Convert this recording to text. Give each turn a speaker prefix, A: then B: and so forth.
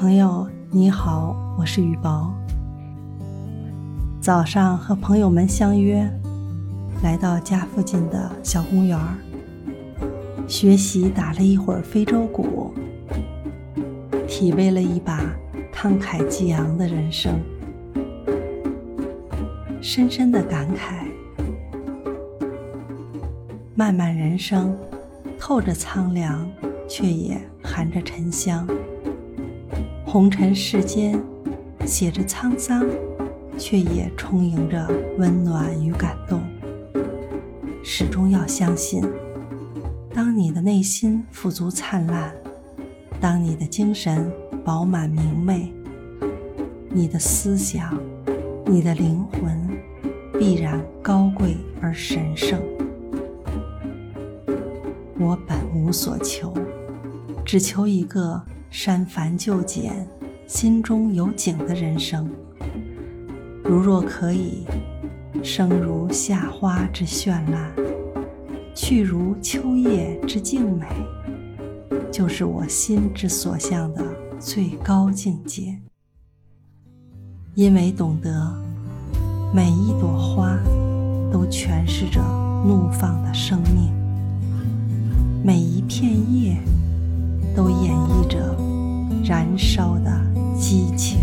A: 朋友你好，我是雨薄。早上和朋友们相约，来到家附近的小公园儿，学习打了一会儿非洲鼓，体味了一把慷慨激昂的人生，深深的感慨：漫漫人生，透着苍凉，却也含着沉香。红尘世间，写着沧桑，却也充盈着温暖与感动。始终要相信，当你的内心富足灿烂，当你的精神饱满明媚，你的思想、你的灵魂必然高贵而神圣。我本无所求，只求一个。删繁就简，心中有景的人生。如若可以，生如夏花之绚烂，去如秋叶之静美，就是我心之所向的最高境界。因为懂得，每一朵花都诠释着怒放的生命，每一片叶。都演绎着燃烧的激情。